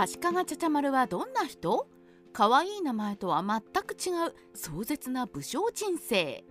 足利茶々丸はどんな人？可愛い名前とは全く違う壮絶な武将人生。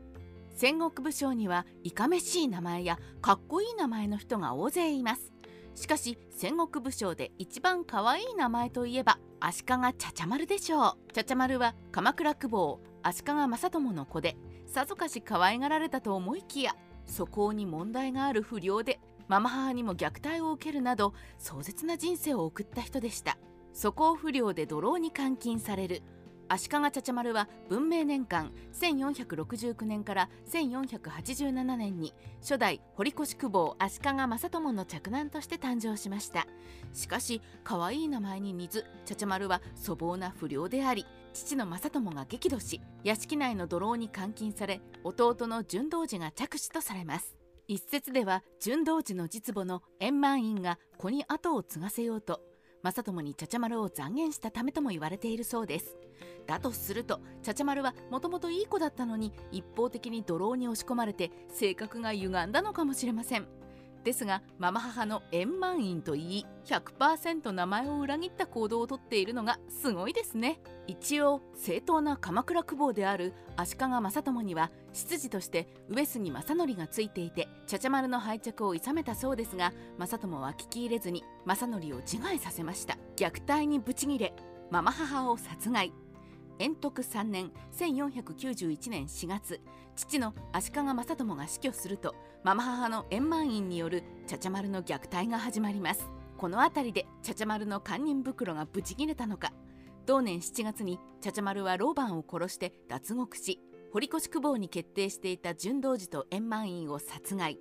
戦国武将にはいかめしい名前やかっこいい名前の人が大勢います。しかし戦国武将で一番可愛い名前といえば足利茶々丸でしょう。茶々丸は鎌倉久保足利正友の子でさぞかし可愛がられたと思いきや素行に問題がある不良でママ母にも虐待を受けるなど壮絶な人生を送った人でした。素行不良で土牢に監禁される。足利茶々丸は文明年間1469年から1487年に初代堀越久保足利正友の嫡男として誕生しました。しかし可愛い名前に似ず茶々丸は粗暴な不良であり父の正友が激怒し屋敷内の土牢に監禁され弟の純道寺が着手とされます。一説では純道寺の実母の円満院が子に後を継がせようと正友に茶々丸を残言したためとも言われているそうです。だとすると茶々丸はもともといい子だったのに一方的に泥に押し込まれて性格が歪んだのかもしれません。ですがママ母の円満院といい100%名前を裏切った行動をとっているのがすごいですね。一応正当な鎌倉久保である足利正友には執事として上杉正則がついていて茶々丸の敗着を諌めたそうですが正友は聞き入れずに正則を自害させました。虐待にブチギレママ母を殺害。延徳3年1491年4月父の足利正友が死去するとママ母の円満院による茶々丸の虐待が始まります。この辺りで茶々丸の堪忍袋がブチ切れたのか。同年7月に茶々丸は老番を殺して脱獄し堀越久保に決定していた純道寺と円満院を殺害。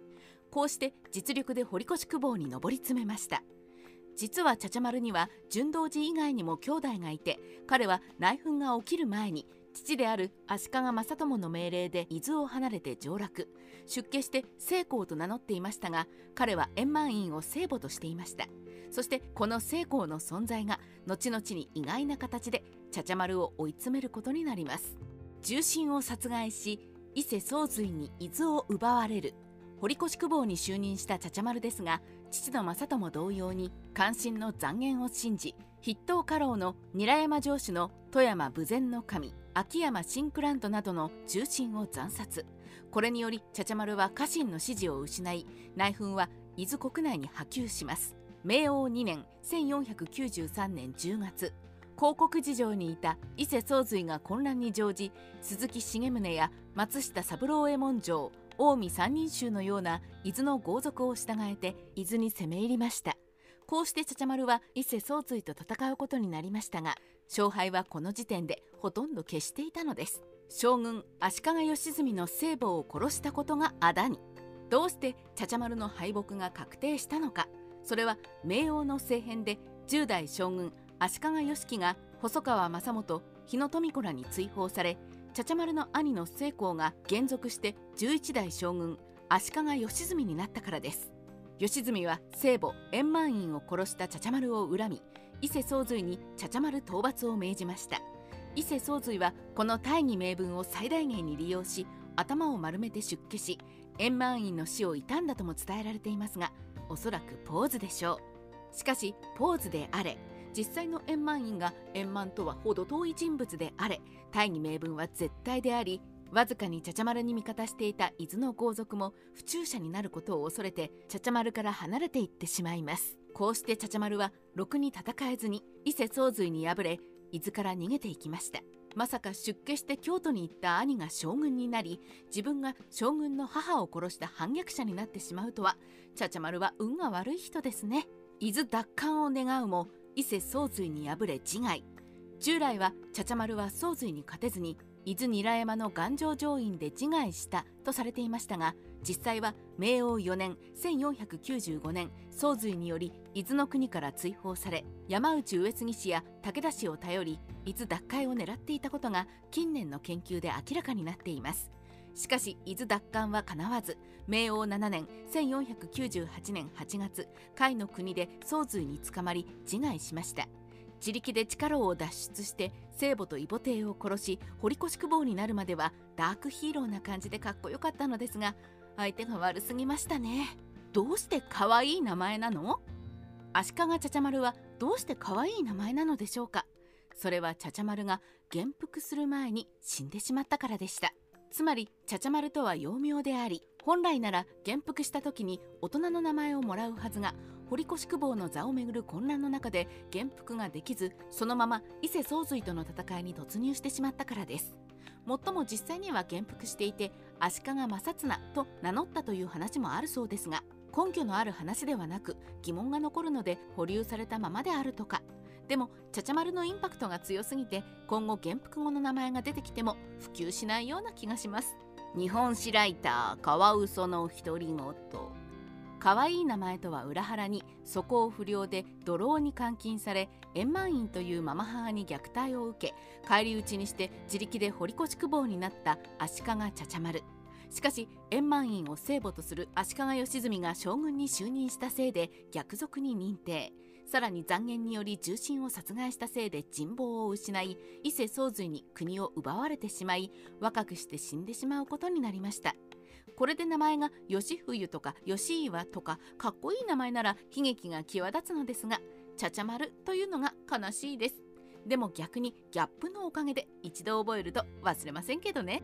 こうして実力で堀越久保に上り詰めました。実は茶々丸には純道寺以外にも兄弟がいて彼は内紛が起きる前に父である足利正友の命令で伊豆を離れて上洛。出家して聖光と名乗っていましたが彼は円満院を聖母としていました。そしてこの聖光の存在が後々に意外な形で茶々丸を追い詰めることになります。重臣を殺害し伊勢宗瑞に伊豆を奪われる。堀越久保に就任した茶々丸ですが父の正友同様に関心の残言を信じ筆頭家老の韮山城主の富山豊前の神秋山シンクラントなどの重臣を惨殺。これにより茶々丸は家臣の支持を失い内紛は伊豆国内に波及します。明王2年1493年10月広告事情にいた伊勢宗瑞が混乱に乗じ鈴木重宗や松下三郎右衛門城近江三人衆のような伊豆の豪族を従えて伊豆に攻め入りました。こうして茶々丸は伊勢宗瑞と戦うことになりましたが勝敗はこの時点でほとんど消していたのです。将軍足利義澄の聖母を殺したことがあだに。どうして茶々丸の敗北が確定したのか。それは明王の政変で10代将軍足利義樹が細川正元日野富子らに追放され茶々丸の兄の成功が現属して11代将軍足利義澄になったからです。義澄は聖母円満院を殺した茶々丸を恨み伊勢宗瑞に茶々丸討伐を命じました。伊勢宗瑞はこの大義名分を最大限に利用し頭を丸めて出家し円満院の死を悼んだとも伝えられていますがおそらくポーズでしょう。しかしポーズであれ実際の円満院が円満とは程遠い人物であれ大義名分は絶対でありわずかに茶々丸に味方していた伊豆の豪族も不注者になることを恐れて茶々丸から離れていってしまいます。こうして茶々丸はろくに戦えずに伊勢宗瑞に敗れ伊豆から逃げていきました。まさか出家して京都に行った兄が将軍になり自分が将軍の母を殺した反逆者になってしまうとは茶々丸は運が悪い人ですね。伊豆奪還を願うも伊勢宗瑞に敗れ自害。従来は茶々丸は宗瑞に勝てずに伊豆韮山の願成上院で自害したとされていましたが実際は明王4年1495年宗瑞により伊豆の国から追放され山内上杉氏や武田氏を頼り伊豆奪回を狙っていたことが近年の研究で明らかになっています。しかし伊豆奪還はかなわず明王7年1498年8月甲斐の国で宗瑞に捕まり自害しました。自力で力を脱出して聖母と異母帝を殺し堀越久保になるまではダークヒーローな感じでかっこよかったのですが相手が悪すぎましたね。どうして可愛い名前なの？足利茶々丸はどうして可愛い名前なのでしょうか？それはちゃちゃ丸が元服する前に死んでしまったからでした。つまりちゃちゃ丸とは幼名であり本来なら元服した時に大人の名前をもらうはずが堀越久保の座をめぐる混乱の中で元服ができずそのまま伊勢宗瑞との戦いに突入してしまったからです。もっとも実際には元服していて足利正綱と名乗ったという話もあるそうですが根拠のある話ではなく疑問が残るので保留されたままであるとか。でもちゃちゃ丸のインパクトが強すぎて今後元服後の名前が出てきても普及しないような気がします。日本史ライターカワウソの独り言可愛い名前とは裏腹に素行不良で土牢に監禁され円満院というママ母に虐待を受け返り討ちにして自力で堀越久保になった足利ちゃちゃ丸。しかし円満院を聖母とする足利義澄が将軍に就任したせいで逆賊に認定。さらに残言により重臣を殺害したせいで人望を失い伊勢宗瑞に国を奪われてしまい若くして死んでしまうことになりましたこれで名前が吉冬とか吉岩とかかっこいい名前なら悲劇が際立つのですがちゃちゃ丸というのが悲しいですでも逆にギャップのおかげで一度覚えると忘れませんけどね。